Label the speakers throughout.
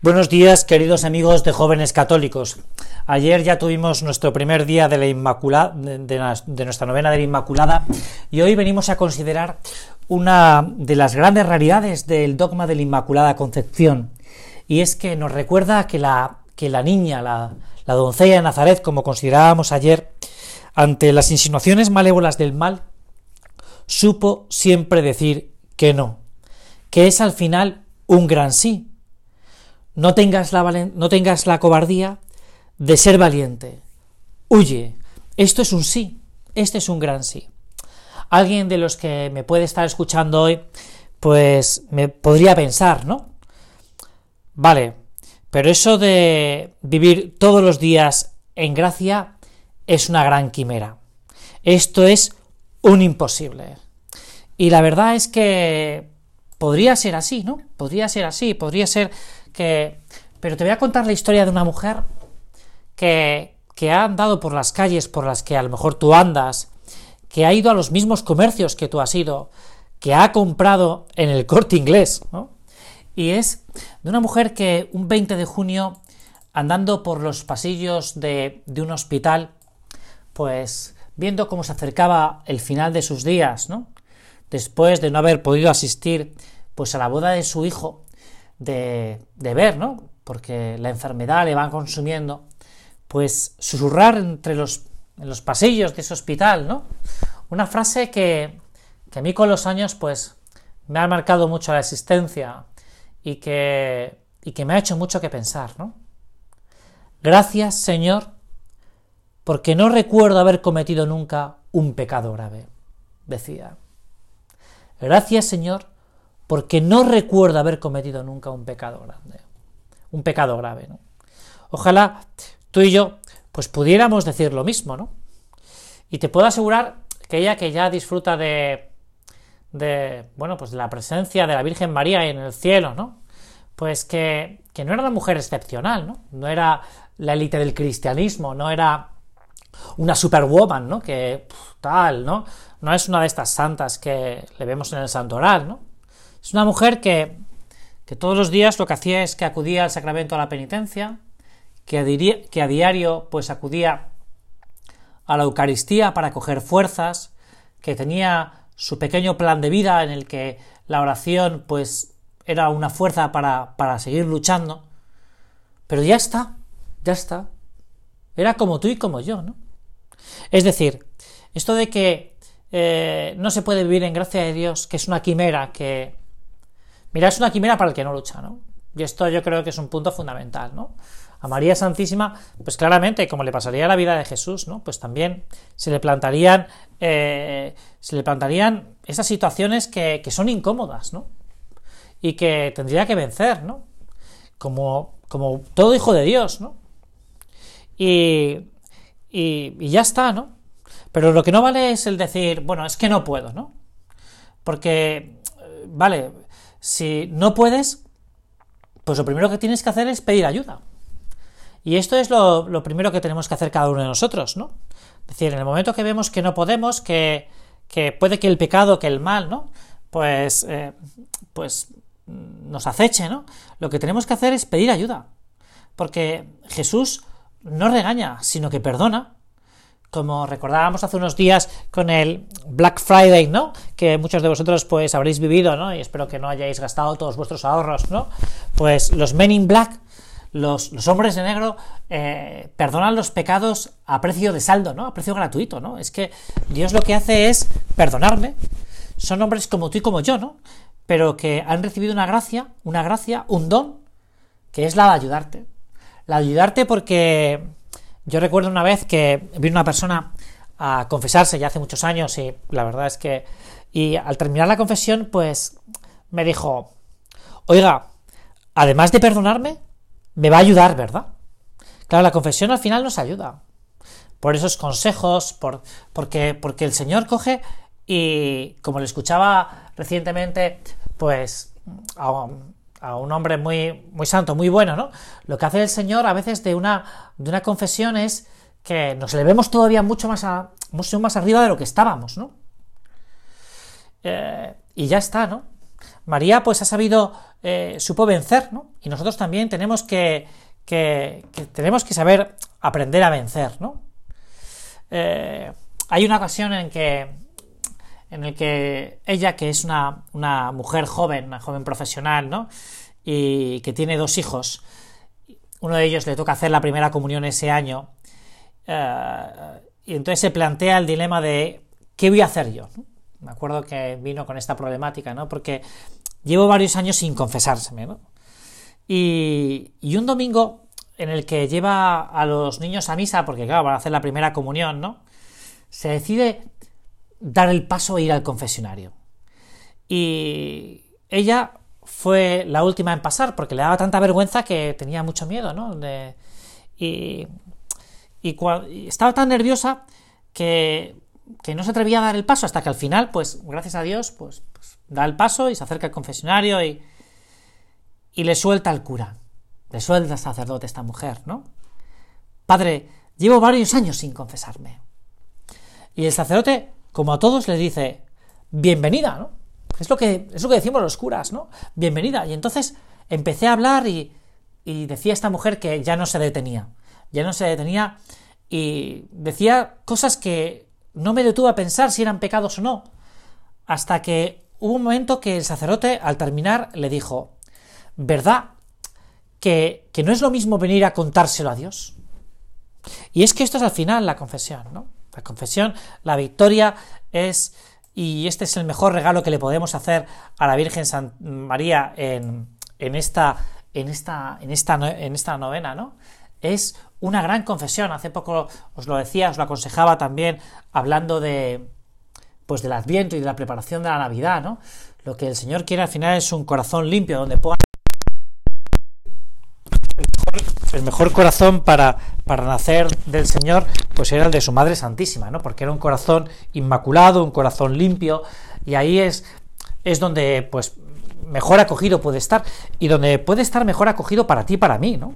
Speaker 1: Buenos días, queridos amigos de jóvenes católicos. Ayer ya tuvimos nuestro primer día de la Inmaculada, de, nuestra novena de la Inmaculada, y hoy venimos a considerar una de las grandes realidades del dogma de la Inmaculada Concepción, y es que nos recuerda que la, que la niña, la doncella de Nazaret, como considerábamos ayer, ante las insinuaciones malévolas del mal, supo siempre decir que no, que es al final un gran sí, no tengas la, no tengas la cobardía de ser valiente. Huye. Esto es un sí. Este es un gran sí. Alguien de los que me puede estar escuchando hoy, pues me podría pensar, ¿no? Vale, pero eso de vivir todos los días en gracia es una gran quimera. Esto es un imposible. Y la verdad es que podría ser así, ¿no? Podría ser así, podría ser pero te voy a contar la historia de una mujer que, ha andado por las calles por las que a lo mejor tú andas, que ha ido a los mismos comercios que tú has ido, que ha comprado en el corte inglés, ¿no? Y es de una mujer que un 20 de junio, andando por los pasillos de, de un hospital, pues viendo cómo se acercaba el final de sus días, ¿no? Después de no haber podido asistir pues a la boda de su hijo, de, ver, ¿no? Porque la enfermedad le va consumiendo, pues susurrar entre los, los pasillos de ese hospital, ¿no? Una frase que, que a mí con los años, pues, me ha marcado mucho la existencia y que, y que me ha hecho mucho que pensar, ¿no? Gracias, Señor, porque no recuerdo haber cometido nunca un pecado grave, decía. Gracias, Señor, porque no recuerdo haber cometido nunca un pecado grande, un pecado grave, ¿no? Ojalá tú y yo, pues pudiéramos decir lo mismo, ¿no? Y te puedo asegurar que ella que ya disfruta de, de bueno, pues de la presencia de la Virgen María en el cielo, ¿no? Pues que, que no era una mujer excepcional, ¿no? No era la élite del cristianismo, no era una superwoman, ¿no? Que tal, ¿no? No es una de estas santas que le vemos en el santoral, ¿no? Es una mujer que, que todos los días lo que hacía es que acudía al sacramento a la penitencia, que a, diario pues acudía a la Eucaristía para coger fuerzas, que tenía su pequeño plan de vida en el que la oración pues era una fuerza para, para seguir luchando, pero ya está, ya está. Era como tú y como yo, ¿no? Es decir, esto de que eh, no se puede vivir en gracia de Dios, que es una quimera, que Mira, es una quimera para el que no lucha, ¿no? Y esto yo creo que es un punto fundamental, ¿no? A María Santísima, pues claramente, como le pasaría la vida de Jesús, ¿no? Pues también se le plantarían, eh, se le plantarían esas situaciones que, son incómodas, ¿no? Y que tendría que vencer, ¿no? Como, como todo hijo de Dios, ¿no? Y, y, y ya está, ¿no? Pero lo que no vale es el decir, bueno, es que no puedo, ¿no? Porque, eh, vale, si no puedes, pues lo primero que tienes que hacer es pedir ayuda. Y esto es lo, primero que tenemos que hacer cada uno de nosotros, ¿no? Es decir, en el momento que vemos que no podemos, que, puede que el pecado, que el mal, ¿no? Pues, eh, pues nos aceche, ¿no? Lo que tenemos que hacer es pedir ayuda. Porque Jesús no regaña, sino que perdona como recordábamos hace unos días con el Black Friday, ¿no? Que muchos de vosotros pues habréis vivido, ¿no? Y espero que no hayáis gastado todos vuestros ahorros, ¿no? Pues los Men in Black, los, hombres de negro, eh, perdonan los pecados a precio de saldo, ¿no? A precio gratuito, ¿no? Es que Dios lo que hace es perdonarme. Son hombres como tú y como yo, ¿no? Pero que han recibido una gracia, una gracia, un don, que es la de ayudarte. La de ayudarte porque yo recuerdo una vez que vino una persona a confesarse ya hace muchos años y la verdad es que... Y al terminar la confesión, pues me dijo, oiga, además de perdonarme, me va a ayudar, ¿verdad? Claro, la confesión al final nos ayuda. Por esos consejos, por, porque, porque el Señor coge y, como le escuchaba recientemente, pues a un hombre muy, muy santo, muy bueno, ¿no? Lo que hace el Señor a veces de una, de una confesión es que nos elevemos todavía mucho más, a, mucho más arriba de lo que estábamos, ¿no? Eh, y ya está, ¿no? María pues ha sabido, eh, supo vencer, ¿no? Y nosotros también tenemos que, que, tenemos que saber aprender a vencer, ¿no? Eh, hay una ocasión en que en el que ella, que es una, una mujer joven, una joven profesional, ¿no? Y que tiene dos hijos, uno de ellos le toca hacer la primera comunión ese año, y entonces se plantea el dilema de ¿qué voy a hacer yo? Me acuerdo que vino con esta problemática, ¿no? Porque llevo varios años sin confesárseme, ¿no? Y, y un domingo en el que lleva a los niños a misa, porque claro, van a hacer la primera comunión, ¿no? Se decide dar el paso a ir al confesionario. Y ella fue la última en pasar porque le daba tanta vergüenza que tenía mucho miedo, ¿no? y, estaba tan nerviosa que, no se atrevía a dar el paso hasta que al final, pues gracias a Dios, pues, pues da el paso y se acerca al confesionario y, y le suelta al cura, le suelta al sacerdote esta mujer, ¿no? Padre, llevo varios años sin confesarme. Y el sacerdote, como a todos, le dice, bienvenida, ¿no? Es lo que, es lo que decimos los curas, ¿no? Bienvenida. Y entonces empecé a hablar y, y decía esta mujer que ya no se detenía. Ya no se detenía y decía cosas que no me detuve a pensar si eran pecados o no. Hasta que hubo un momento que el sacerdote, al terminar, le dijo, ¿verdad que, que no es lo mismo venir a contárselo a Dios? Y es que esto es al final la confesión, ¿no? La confesión, la victoria es y este es el mejor regalo que le podemos hacer a la Virgen San María en, esta, en, esta, en, esta, en esta novena, ¿no? Es una gran confesión. Hace poco os lo decía, os lo aconsejaba también hablando de pues del Adviento y de la preparación de la Navidad, ¿no? Lo que el Señor quiere al final es un corazón limpio donde pueda el mejor corazón para, para nacer del Señor, pues era el de su Madre Santísima, ¿no? Porque era un corazón inmaculado, un corazón limpio, y ahí es, es donde, pues, mejor acogido puede estar, y donde puede estar mejor acogido para ti y para mí, ¿no?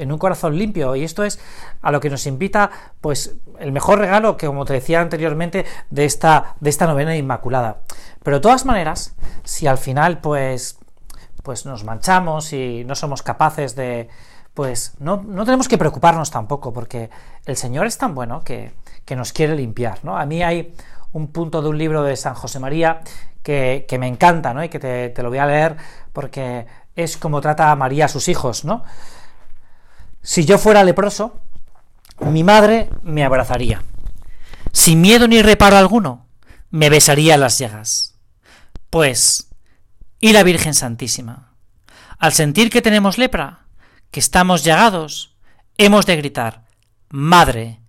Speaker 1: En un corazón limpio, y esto es a lo que nos invita, pues, el mejor regalo que, como te decía anteriormente, de esta, de esta novena inmaculada. Pero de todas maneras, si al final, pues, pues nos manchamos y no somos capaces de, pues no, tenemos que preocuparnos tampoco, porque el Señor es tan bueno que, nos quiere limpiar, ¿no? A mí hay un punto de un libro de San José María que, me encanta, ¿no? Y que te, lo voy a leer porque es como trata a María a sus hijos, ¿no? Si yo fuera leproso, mi madre me abrazaría. Sin miedo ni reparo alguno, me besaría las llagas. Pues, ¿y la Virgen Santísima? Al sentir que tenemos lepra, que estamos llagados, hemos de gritar Madre,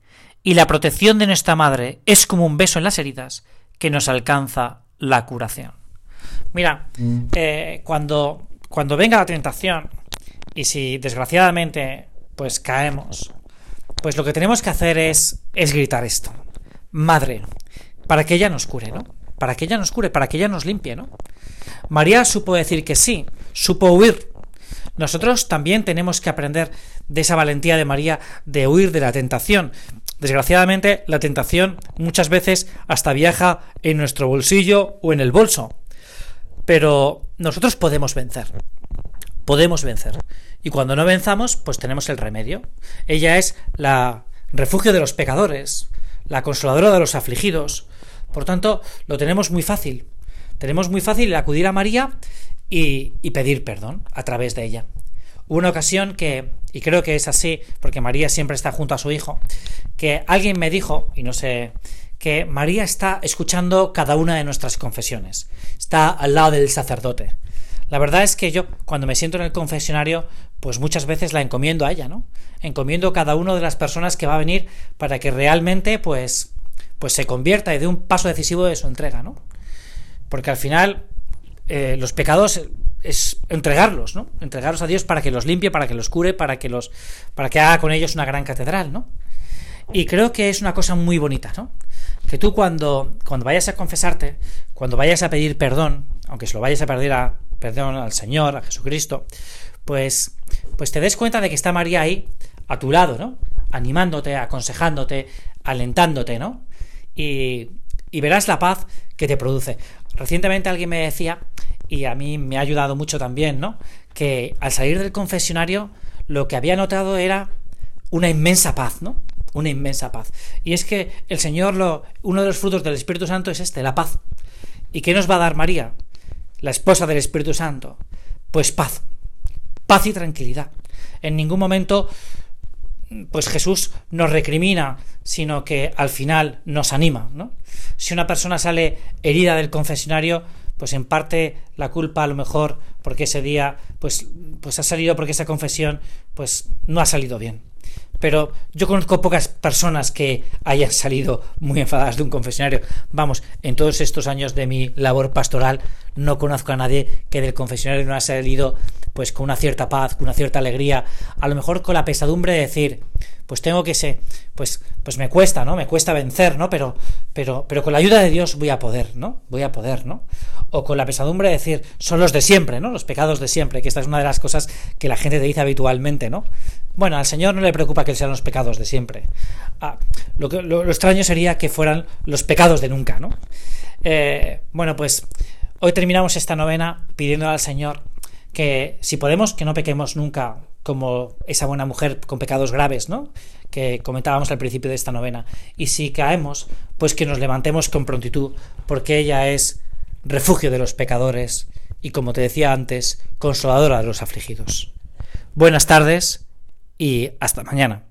Speaker 1: y la protección de nuestra madre es como un beso en las heridas que nos alcanza la curación. Mira, mm. eh, cuando, cuando venga la tentación, y si desgraciadamente pues caemos, pues lo que tenemos que hacer es, es gritar esto. Madre, para que ella nos cure, ¿no? Para que ella nos cure, para que ella nos limpie, ¿no? María supo decir que sí, supo huir nosotros también tenemos que aprender de esa valentía de María de huir de la tentación. Desgraciadamente, la tentación muchas veces hasta viaja en nuestro bolsillo o en el bolso. Pero nosotros podemos vencer. Podemos vencer. Y cuando no venzamos, pues tenemos el remedio. Ella es la refugio de los pecadores, la consoladora de los afligidos. Por tanto, lo tenemos muy fácil. Tenemos muy fácil acudir a María y, pedir perdón a través de ella. Hubo una ocasión que, y creo que es así, porque María siempre está junto a su hijo, que alguien me dijo, y no sé, que María está escuchando cada una de nuestras confesiones, está al lado del sacerdote. La verdad es que yo, cuando me siento en el confesionario, pues muchas veces la encomiendo a ella, ¿no? Encomiendo a cada una de las personas que va a venir para que realmente, pues, pues se convierta y dé un paso decisivo de su entrega, ¿no? Porque al final, eh, los pecados es entregarlos, ¿no? Entregarlos a Dios para que los limpie, para que los cure, para que los, para que haga con ellos una gran catedral, ¿no? Y creo que es una cosa muy bonita, ¿no? Que tú cuando, cuando vayas a confesarte, cuando vayas a pedir perdón, aunque se lo vayas a pedir a perdón al Señor, a Jesucristo, pues, pues te des cuenta de que está María ahí a tu lado, ¿no? Animándote, aconsejándote, alentándote, ¿no? Y, y verás la paz que te produce. Recientemente alguien me decía, y a mí me ha ayudado mucho también, ¿no? Que al salir del confesionario lo que había notado era una inmensa paz, ¿no? Una inmensa paz. Y es que el Señor, lo, uno de los frutos del Espíritu Santo es este, la paz. ¿Y qué nos va a dar María, la esposa del Espíritu Santo? Pues paz. Paz y tranquilidad. En ningún momento pues Jesús nos recrimina, sino que al final nos anima, ¿no? Si una persona sale herida del confesionario, pues en parte la culpa a lo mejor porque ese día pues pues ha salido porque esa confesión pues no ha salido bien. Pero yo conozco pocas personas que hayan salido muy enfadadas de un confesionario. Vamos, en todos estos años de mi labor pastoral no conozco a nadie que del confesionario no haya salido pues con una cierta paz, con una cierta alegría, a lo mejor con la pesadumbre de decir, pues tengo que ser, pues, pues me cuesta, ¿no? Me cuesta vencer, ¿no? Pero, pero, pero con la ayuda de Dios voy a poder, ¿no? Voy a poder, ¿no? O con la pesadumbre de decir, son los de siempre, ¿no? Los pecados de siempre, que esta es una de las cosas que la gente te dice habitualmente, ¿no? Bueno, al Señor no le preocupa que sean los pecados de siempre. Ah, lo, que, lo, extraño sería que fueran los pecados de nunca, ¿no? Eh, bueno, pues hoy terminamos esta novena pidiéndole al Señor que si podemos, que no pequemos nunca como esa buena mujer con pecados graves, ¿no? Que comentábamos al principio de esta novena. Y si caemos, pues que nos levantemos con prontitud, porque ella es refugio de los pecadores y, como te decía antes, consoladora de los afligidos. Buenas tardes y hasta mañana.